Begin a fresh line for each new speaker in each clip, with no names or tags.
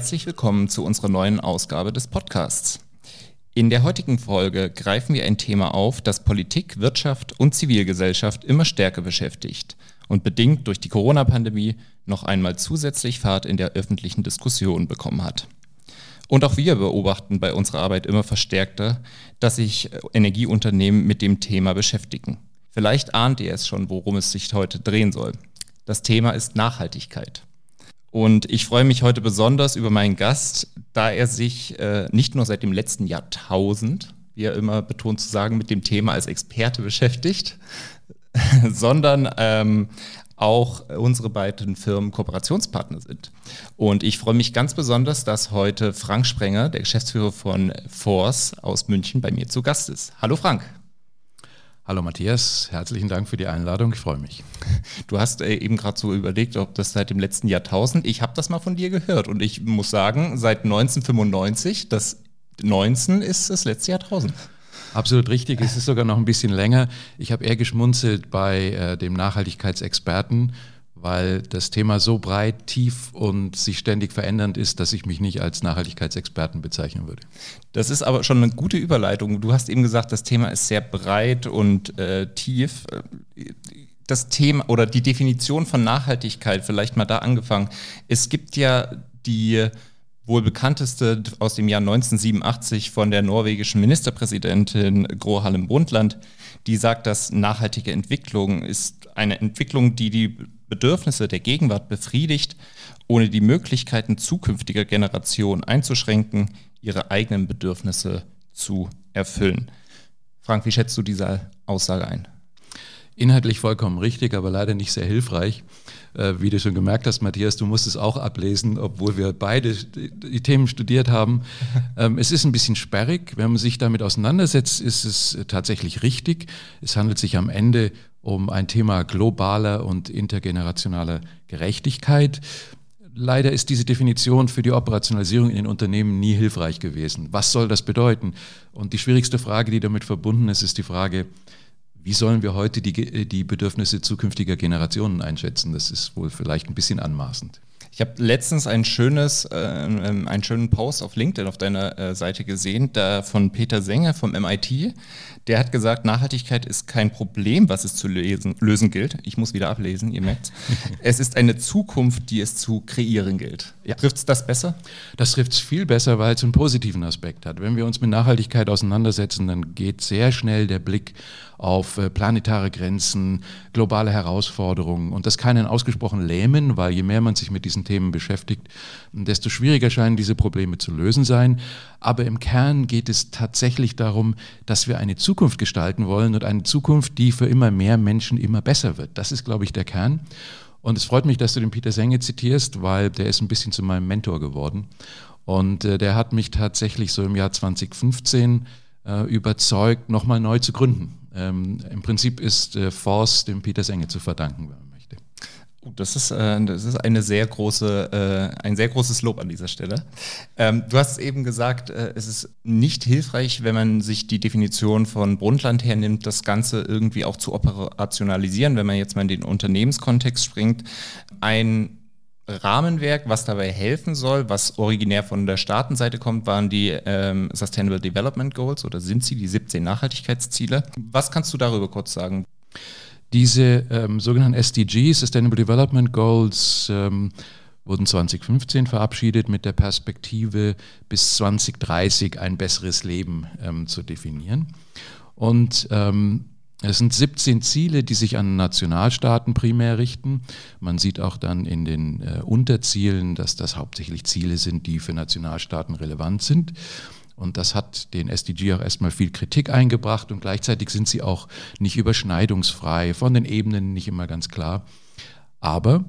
Herzlich willkommen zu unserer neuen Ausgabe des Podcasts. In der heutigen Folge greifen wir ein Thema auf, das Politik, Wirtschaft und Zivilgesellschaft immer stärker beschäftigt und bedingt durch die Corona-Pandemie noch einmal zusätzlich Fahrt in der öffentlichen Diskussion bekommen hat. Und auch wir beobachten bei unserer Arbeit immer verstärkter, dass sich Energieunternehmen mit dem Thema beschäftigen. Vielleicht ahnt ihr es schon, worum es sich heute drehen soll. Das Thema ist Nachhaltigkeit. Und ich freue mich heute besonders über meinen Gast, da er sich äh, nicht nur seit dem letzten Jahrtausend, wie er immer betont zu sagen, mit dem Thema als Experte beschäftigt, sondern ähm, auch unsere beiden Firmen Kooperationspartner sind. Und ich freue mich ganz besonders, dass heute Frank Sprenger, der Geschäftsführer von Force aus München, bei mir zu Gast ist. Hallo Frank.
Hallo Matthias, herzlichen Dank für die Einladung, ich freue mich.
Du hast äh, eben gerade so überlegt, ob das seit dem letzten Jahrtausend, ich habe das mal von dir gehört und ich muss sagen, seit 1995, das 19 ist das letzte Jahrtausend.
Absolut richtig, es ist sogar noch ein bisschen länger. Ich habe eher geschmunzelt bei äh, dem Nachhaltigkeitsexperten, weil das Thema so breit, tief und sich ständig verändernd ist, dass ich mich nicht als Nachhaltigkeitsexperten bezeichnen würde.
Das ist aber schon eine gute Überleitung. Du hast eben gesagt, das Thema ist sehr breit und äh, tief. Das Thema oder die Definition von Nachhaltigkeit, vielleicht mal da angefangen. Es gibt ja die wohl bekannteste aus dem Jahr 1987 von der norwegischen Ministerpräsidentin Gro Harlem Brundtland, die sagt, dass nachhaltige Entwicklung ist eine Entwicklung, die die Bedürfnisse der Gegenwart befriedigt, ohne die Möglichkeiten zukünftiger Generationen einzuschränken, ihre eigenen Bedürfnisse zu erfüllen. Frank, wie schätzt du diese Aussage ein?
Inhaltlich vollkommen richtig, aber leider nicht sehr hilfreich. Äh, wie du schon gemerkt hast, Matthias, du musst es auch ablesen, obwohl wir beide die Themen studiert haben. Ähm, es ist ein bisschen sperrig. Wenn man sich damit auseinandersetzt, ist es tatsächlich richtig. Es handelt sich am Ende um ein Thema globaler und intergenerationaler Gerechtigkeit. Leider ist diese Definition für die Operationalisierung in den Unternehmen nie hilfreich gewesen. Was soll das bedeuten? Und die schwierigste Frage, die damit verbunden ist, ist die Frage, wie sollen wir heute die, die Bedürfnisse zukünftiger Generationen einschätzen? Das ist wohl vielleicht ein bisschen anmaßend.
Ich habe letztens ein schönes, äh, einen schönen Post auf LinkedIn auf deiner äh, Seite gesehen, da von Peter Sänger vom MIT. Der hat gesagt, Nachhaltigkeit ist kein Problem, was es zu lesen, lösen gilt. Ich muss wieder ablesen, ihr merkt es. ist eine Zukunft, die es zu kreieren gilt. Ja. Trifft es das besser?
Das trifft es viel besser, weil es einen positiven Aspekt hat. Wenn wir uns mit Nachhaltigkeit auseinandersetzen, dann geht sehr schnell der Blick auf äh, planetare Grenzen, globale Herausforderungen. Und das kann einen ausgesprochen lähmen, weil je mehr man sich mit diesen Themen beschäftigt, desto schwieriger scheinen diese Probleme zu lösen sein. Aber im Kern geht es tatsächlich darum, dass wir eine Zukunft gestalten wollen und eine Zukunft, die für immer mehr Menschen immer besser wird. Das ist, glaube ich, der Kern. Und es freut mich, dass du den Peter Senge zitierst, weil der ist ein bisschen zu meinem Mentor geworden. Und äh, der hat mich tatsächlich so im Jahr 2015 äh, überzeugt, nochmal neu zu gründen. Ähm, Im Prinzip ist äh, Force dem Peter Senge zu verdanken.
Das ist, äh, das ist eine sehr große, äh, ein sehr großes Lob an dieser Stelle. Ähm, du hast eben gesagt, äh, es ist nicht hilfreich, wenn man sich die Definition von Brundtland hernimmt, das Ganze irgendwie auch zu operationalisieren, wenn man jetzt mal in den Unternehmenskontext springt. Ein Rahmenwerk, was dabei helfen soll, was originär von der Staatenseite kommt, waren die ähm, Sustainable Development Goals oder sind sie die 17 Nachhaltigkeitsziele. Was kannst du darüber kurz sagen?
Diese ähm, sogenannten SDGs, Sustainable Development Goals, ähm, wurden 2015 verabschiedet mit der Perspektive, bis 2030 ein besseres Leben ähm, zu definieren. Und ähm, es sind 17 Ziele, die sich an Nationalstaaten primär richten. Man sieht auch dann in den äh, Unterzielen, dass das hauptsächlich Ziele sind, die für Nationalstaaten relevant sind. Und das hat den SDG auch erstmal viel Kritik eingebracht und gleichzeitig sind sie auch nicht überschneidungsfrei, von den Ebenen nicht immer ganz klar. Aber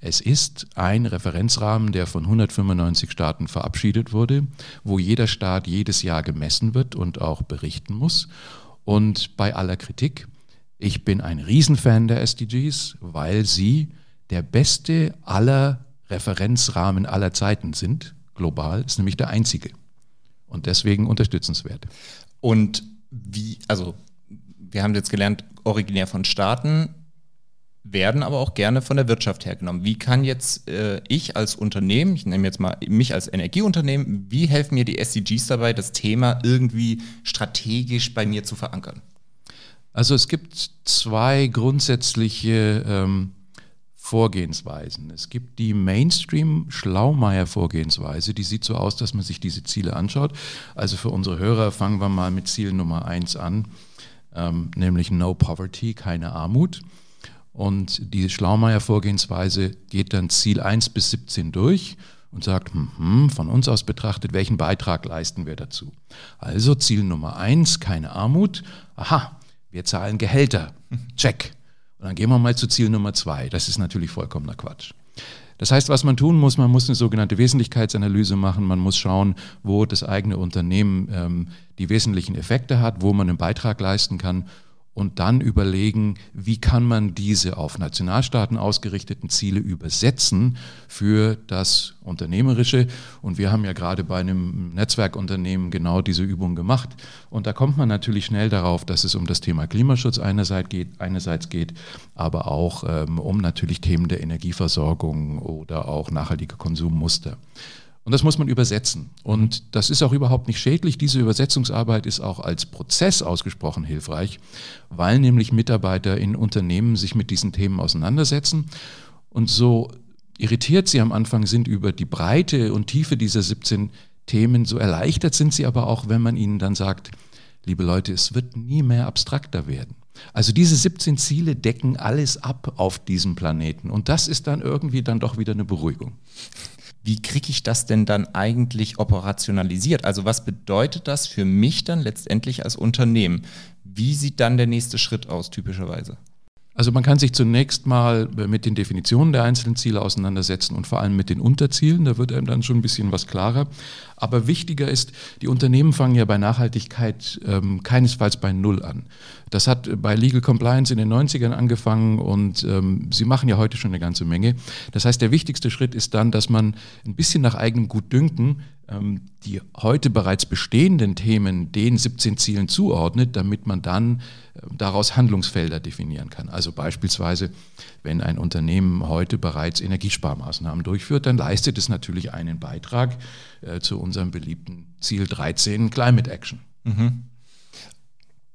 es ist ein Referenzrahmen, der von 195 Staaten verabschiedet wurde, wo jeder Staat jedes Jahr gemessen wird und auch berichten muss. Und bei aller Kritik, ich bin ein Riesenfan der SDGs, weil sie der beste aller Referenzrahmen aller Zeiten sind, global, ist nämlich der einzige. Und deswegen unterstützenswert.
Und wie, also wir haben jetzt gelernt, originär von Staaten. werden aber auch gerne von der Wirtschaft hergenommen. Wie kann jetzt äh, ich als Unternehmen, ich nehme jetzt mal mich als Energieunternehmen, wie helfen mir die SDGs dabei, das Thema irgendwie strategisch bei mir zu verankern?
Also es gibt zwei grundsätzliche ähm, Vorgehensweisen. Es gibt die Mainstream-Schlaumeier-Vorgehensweise, die sieht so aus, dass man sich diese Ziele anschaut. Also für unsere Hörer fangen wir mal mit Ziel Nummer eins an, ähm, nämlich No Poverty, keine Armut. Und die Schlaumeier-Vorgehensweise geht dann Ziel 1 bis 17 durch und sagt, hm, hm, von uns aus betrachtet, welchen Beitrag leisten wir dazu? Also Ziel Nummer 1, keine Armut. Aha, wir zahlen Gehälter. Check. Und dann gehen wir mal zu Ziel Nummer 2. Das ist natürlich vollkommener Quatsch. Das heißt, was man tun muss, man muss eine sogenannte Wesentlichkeitsanalyse machen, man muss schauen, wo das eigene Unternehmen ähm, die wesentlichen Effekte hat, wo man einen Beitrag leisten kann und dann überlegen, wie kann man diese auf Nationalstaaten ausgerichteten Ziele übersetzen für das Unternehmerische. Und wir haben ja gerade bei einem Netzwerkunternehmen genau diese Übung gemacht. Und da kommt man natürlich schnell darauf, dass es um das Thema Klimaschutz einerseits geht, einerseits geht aber auch ähm, um natürlich Themen der Energieversorgung oder auch nachhaltige Konsummuster. Und das muss man übersetzen. Und das ist auch überhaupt nicht schädlich. Diese Übersetzungsarbeit ist auch als Prozess ausgesprochen hilfreich, weil nämlich Mitarbeiter in Unternehmen sich mit diesen Themen auseinandersetzen und so irritiert sie am Anfang sind über die Breite und Tiefe dieser 17 Themen, so erleichtert sind sie aber auch, wenn man ihnen dann sagt, liebe Leute, es wird nie mehr abstrakter werden. Also diese 17 Ziele decken alles ab auf diesem Planeten und das ist dann irgendwie dann doch wieder eine Beruhigung
wie kriege ich das denn dann eigentlich operationalisiert? Also was bedeutet das für mich dann letztendlich als Unternehmen? Wie sieht dann der nächste Schritt aus, typischerweise?
Also man kann sich zunächst mal mit den Definitionen der einzelnen Ziele auseinandersetzen und vor allem mit den Unterzielen. Da wird einem dann schon ein bisschen was klarer. Aber wichtiger ist, die Unternehmen fangen ja bei Nachhaltigkeit ähm, keinesfalls bei Null an. Das hat bei Legal Compliance in den 90ern angefangen und ähm, sie machen ja heute schon eine ganze Menge. Das heißt, der wichtigste Schritt ist dann, dass man ein bisschen nach eigenem Gutdünken die heute bereits bestehenden Themen den 17 Zielen zuordnet, damit man dann äh, daraus Handlungsfelder definieren kann. Also beispielsweise, wenn ein Unternehmen heute bereits Energiesparmaßnahmen durchführt, dann leistet es natürlich einen Beitrag äh, zu unserem beliebten Ziel 13 Climate Action. Mhm.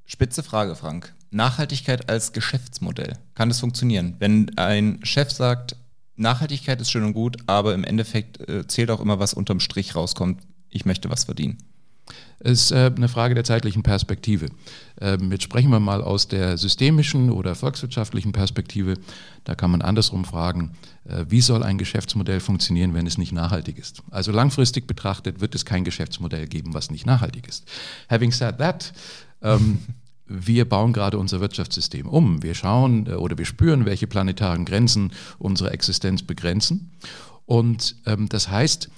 Spitze Frage, Frank. Nachhaltigkeit als Geschäftsmodell. Kann das funktionieren? Wenn ein Chef sagt, Nachhaltigkeit ist schön und gut, aber im Endeffekt äh, zählt auch immer, was unterm Strich rauskommt. Ich möchte was verdienen.
Es ist äh, eine Frage der zeitlichen Perspektive. Ähm, jetzt sprechen wir mal aus der systemischen oder volkswirtschaftlichen Perspektive. Da kann man andersrum fragen, äh, wie soll ein Geschäftsmodell funktionieren, wenn es nicht nachhaltig ist? Also langfristig betrachtet wird es kein Geschäftsmodell geben, was nicht nachhaltig ist. Having said that, ähm, wir bauen gerade unser Wirtschaftssystem um. Wir schauen äh, oder wir spüren, welche planetaren Grenzen unsere Existenz begrenzen. Und ähm, das heißt,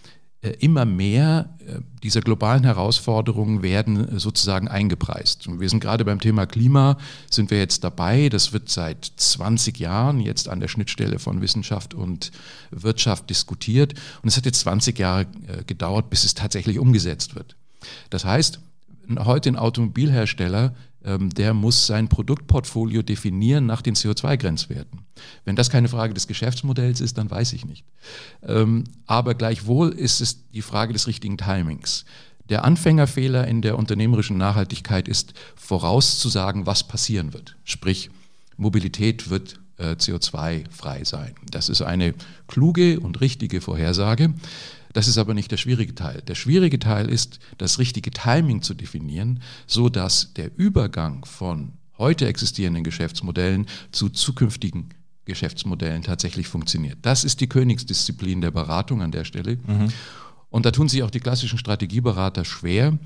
äh, immer mehr äh, dieser globalen Herausforderungen werden sozusagen eingepreist. Und wir sind gerade beim Thema Klima, sind wir jetzt dabei. Das wird seit 20 Jahren jetzt an der Schnittstelle von Wissenschaft und Wirtschaft diskutiert. Und es hat jetzt 20 Jahre gedauert, bis es tatsächlich umgesetzt wird. Das heißt, heute ein Automobilhersteller der muss sein Produktportfolio definieren nach den CO2-Grenzwerten. Wenn das keine Frage des Geschäftsmodells ist, dann weiß ich nicht. Ähm, aber gleichwohl ist es die Frage des richtigen Timings. Der Anfängerfehler in der unternehmerischen Nachhaltigkeit ist vorauszusagen, was passieren wird. Sprich, Mobilität wird äh, CO2-frei sein. Das ist eine kluge und richtige Vorhersage. Das ist aber nicht der schwierige Teil. Der schwierige Teil ist, das richtige Timing zu definieren, so dass der Übergang von heute existierenden Geschäftsmodellen zu zukünftigen Geschäftsmodellen tatsächlich funktioniert. Das ist die Königsdisziplin der Beratung an der Stelle. Mhm. Und da tun sich auch die klassischen Strategieberater schwer,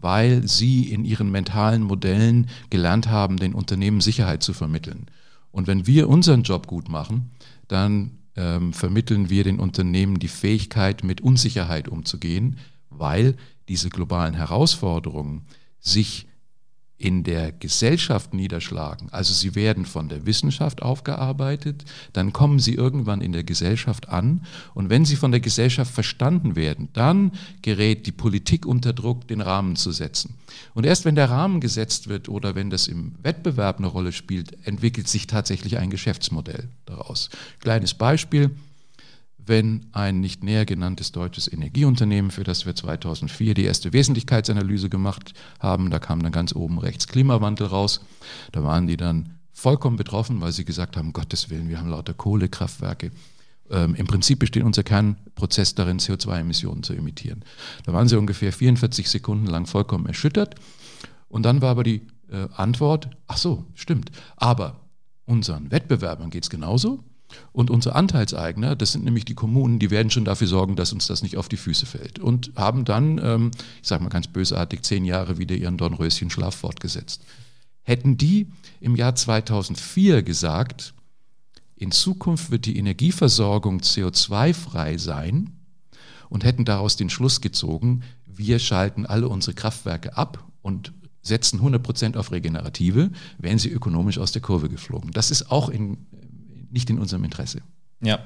weil sie in ihren mentalen Modellen gelernt haben, den Unternehmen Sicherheit zu vermitteln. Und wenn wir unseren Job gut machen, dann ähm, vermitteln wir den Unternehmen die Fähigkeit, mit Unsicherheit umzugehen, weil diese globalen Herausforderungen sich in der Gesellschaft niederschlagen, also sie werden von der Wissenschaft aufgearbeitet, dann kommen sie irgendwann in der Gesellschaft an und wenn sie von der Gesellschaft verstanden werden, dann gerät die Politik unter Druck, den Rahmen zu setzen. Und erst wenn der Rahmen gesetzt wird oder wenn das im Wettbewerb eine Rolle spielt, entwickelt sich tatsächlich ein Geschäftsmodell daraus. Kleines Beispiel wenn ein nicht näher genanntes deutsches Energieunternehmen, für das wir 2004 die erste Wesentlichkeitsanalyse gemacht haben, da kam dann ganz oben rechts Klimawandel raus, da waren die dann vollkommen betroffen, weil sie gesagt haben, Gottes Willen, wir haben lauter Kohlekraftwerke. Ähm, Im Prinzip besteht unser Kernprozess darin, CO2-Emissionen zu emittieren. Da waren sie ungefähr 44 Sekunden lang vollkommen erschüttert. Und dann war aber die äh, Antwort, ach so, stimmt. Aber unseren Wettbewerbern geht es genauso. Und unsere Anteilseigner, das sind nämlich die Kommunen, die werden schon dafür sorgen, dass uns das nicht auf die Füße fällt. Und haben dann, ähm, ich sage mal ganz bösartig, zehn Jahre wieder ihren Dornröschen-Schlaf fortgesetzt. Hätten die im Jahr 2004 gesagt, in Zukunft wird die Energieversorgung CO2-frei sein und hätten daraus den Schluss gezogen, wir schalten alle unsere Kraftwerke ab und setzen 100 Prozent auf Regenerative, wären sie ökonomisch aus der Kurve geflogen. Das ist auch in nicht in unserem Interesse.
Ja.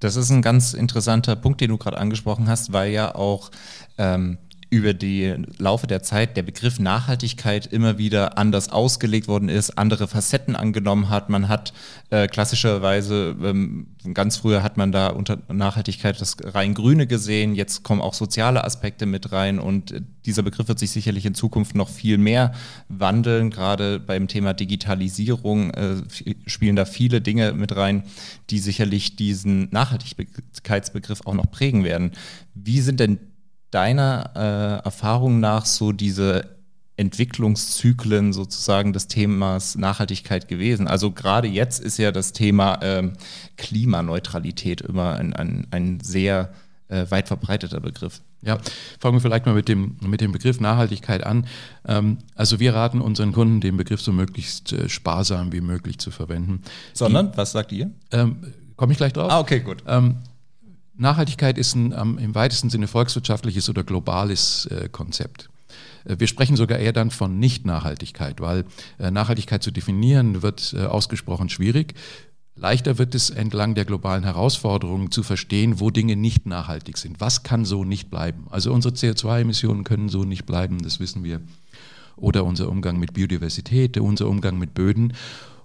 Das ist ein ganz interessanter Punkt, den du gerade angesprochen hast, weil ja auch ähm, über die Laufe der Zeit der Begriff Nachhaltigkeit immer wieder anders ausgelegt worden ist, andere Facetten angenommen hat. Man hat äh, klassischerweise, ähm, ganz früher hat man da unter Nachhaltigkeit das rein Grüne gesehen, jetzt kommen auch soziale Aspekte mit rein und äh, dieser Begriff wird sich sicherlich in Zukunft noch viel mehr wandeln. Gerade beim Thema Digitalisierung äh, spielen da viele Dinge mit rein, die sicherlich diesen Nachhaltigkeitsbegriff auch noch prägen werden. Wie sind denn deiner äh, Erfahrung nach so diese Entwicklungszyklen sozusagen des Themas Nachhaltigkeit gewesen? Also gerade jetzt ist ja das Thema ähm, Klimaneutralität immer ein, ein, ein sehr äh, weit verbreiteter Begriff.
Ja, fangen wir vielleicht mal mit dem, mit dem Begriff Nachhaltigkeit an. Ähm, also wir raten unseren Kunden, den Begriff so möglichst äh, sparsam wie möglich zu verwenden.
Sondern, Die, was sagt ihr?
Ähm, Komme ich gleich drauf?
Ah, okay, gut.
Ähm, Nachhaltigkeit ist ein ähm, im weitesten Sinne volkswirtschaftliches oder globales äh, Konzept. Äh, wir sprechen sogar eher dann von Nicht-Nachhaltigkeit, weil äh, Nachhaltigkeit zu definieren wird äh, ausgesprochen schwierig. Leichter wird es entlang der globalen Herausforderungen zu verstehen, wo Dinge nicht nachhaltig sind. Was kann so nicht bleiben? Also unsere CO2-Emissionen können so nicht bleiben, das wissen wir. Oder unser Umgang mit Biodiversität, unser Umgang mit Böden.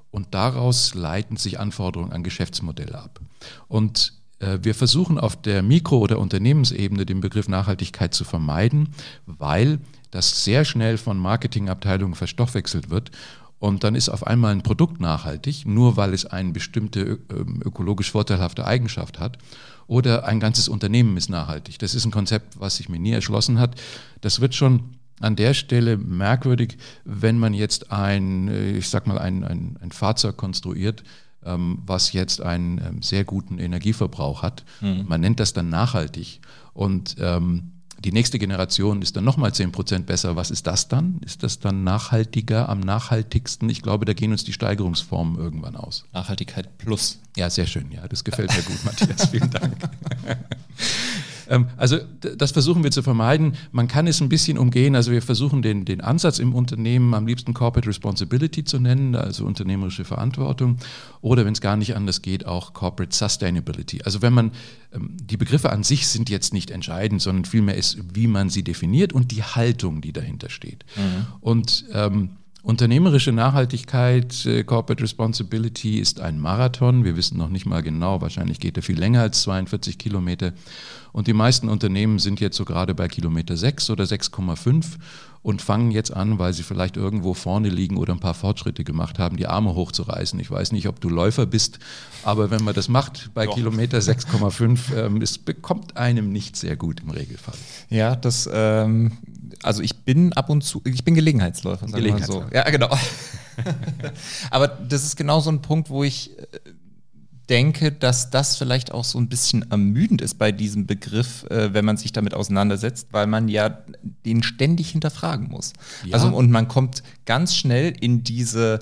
Und daraus leiten sich Anforderungen an Geschäftsmodelle ab. Und wir versuchen auf der Mikro- oder Unternehmensebene den Begriff Nachhaltigkeit zu vermeiden, weil das sehr schnell von Marketingabteilungen verstoffwechselt wird und dann ist auf einmal ein Produkt nachhaltig, nur weil es eine bestimmte ähm, ökologisch vorteilhafte Eigenschaft hat. Oder ein ganzes Unternehmen ist nachhaltig. Das ist ein Konzept, was sich mir nie erschlossen hat. Das wird schon an der Stelle merkwürdig, wenn man jetzt ein, äh, ich sag mal, ein, ein, ein Fahrzeug konstruiert, was jetzt einen ähm, sehr guten Energieverbrauch hat. Mhm. Man nennt das dann nachhaltig. Und ähm, die nächste Generation ist dann nochmal 10 Prozent besser. Was ist das dann? Ist das dann nachhaltiger, am nachhaltigsten? Ich glaube, da gehen uns die Steigerungsformen irgendwann aus.
Nachhaltigkeit plus.
Ja, sehr schön. Ja, das gefällt mir gut, Matthias. Vielen Dank. Ähm, also das versuchen wir zu vermeiden. Man kann es ein bisschen umgehen. Also wir versuchen den, den Ansatz im Unternehmen am liebsten Corporate Responsibility zu nennen, also unternehmerische Verantwortung. Oder wenn es gar nicht anders geht, auch Corporate Sustainability. Also wenn man, ähm, die Begriffe an sich sind jetzt nicht entscheidend, sondern vielmehr ist, wie man sie definiert und die Haltung, die dahinter steht. Mhm. Und ähm, Unternehmerische Nachhaltigkeit, äh, Corporate Responsibility ist ein Marathon. Wir wissen noch nicht mal genau, wahrscheinlich geht er viel länger als 42 Kilometer. Und die meisten Unternehmen sind jetzt so gerade bei Kilometer 6 oder 6,5 und fangen jetzt an, weil sie vielleicht irgendwo vorne liegen oder ein paar Fortschritte gemacht haben, die Arme hochzureißen. Ich weiß nicht, ob du Läufer bist, aber wenn man das macht bei Doch. Kilometer 6,5, ähm, es bekommt einem nicht sehr gut im Regelfall.
Ja, das, ähm, also ich bin ab und zu, ich bin Gelegenheitsläufer, sagen Gelegenheitsläufer. so. Ja, genau. aber das ist genau so ein Punkt, wo ich äh, denke, dass das vielleicht auch so ein bisschen ermüdend ist bei diesem Begriff, äh, wenn man sich damit auseinandersetzt, weil man ja den ständig hinterfragen muss. Ja. Also und man kommt ganz schnell in diese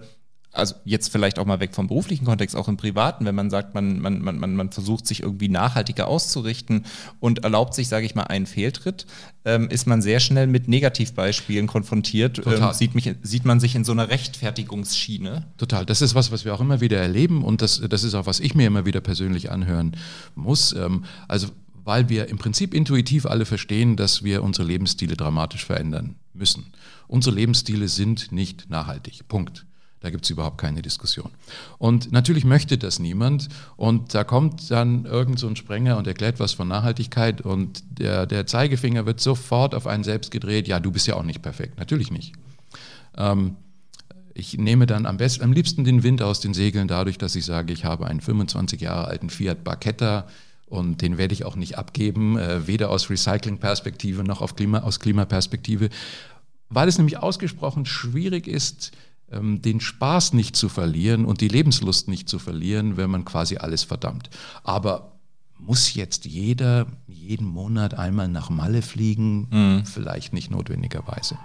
also jetzt vielleicht auch mal weg vom beruflichen Kontext, auch im privaten, wenn man sagt, man, man, man, man versucht sich irgendwie nachhaltiger auszurichten und erlaubt sich, sage ich mal, einen Fehltritt, ähm, ist man sehr schnell mit Negativbeispielen konfrontiert. Ähm, sieht, mich, sieht man sich in so einer Rechtfertigungsschiene.
Total. Das ist was, was wir auch immer wieder erleben und das, das ist auch, was ich mir immer wieder persönlich anhören muss. Ähm, also weil wir im Prinzip intuitiv alle verstehen, dass wir unsere Lebensstile dramatisch verändern müssen. Unsere Lebensstile sind nicht nachhaltig. Punkt. Da gibt es überhaupt keine Diskussion. Und natürlich möchte das niemand. Und da kommt dann irgend so ein Sprenger und erklärt was von Nachhaltigkeit und der, der Zeigefinger wird sofort auf einen selbst gedreht. Ja, du bist ja auch nicht perfekt. Natürlich nicht. Ähm, ich nehme dann am, besten, am liebsten den Wind aus den Segeln dadurch, dass ich sage, ich habe einen 25 Jahre alten Fiat Barchetta und den werde ich auch nicht abgeben, äh, weder aus Recycling-Perspektive noch auf Klima, aus Klimaperspektive, weil es nämlich ausgesprochen schwierig ist, den Spaß nicht zu verlieren und die Lebenslust nicht zu verlieren, wenn man quasi alles verdammt. Aber muss jetzt jeder jeden Monat einmal nach Malle fliegen? Mhm. Vielleicht nicht notwendigerweise.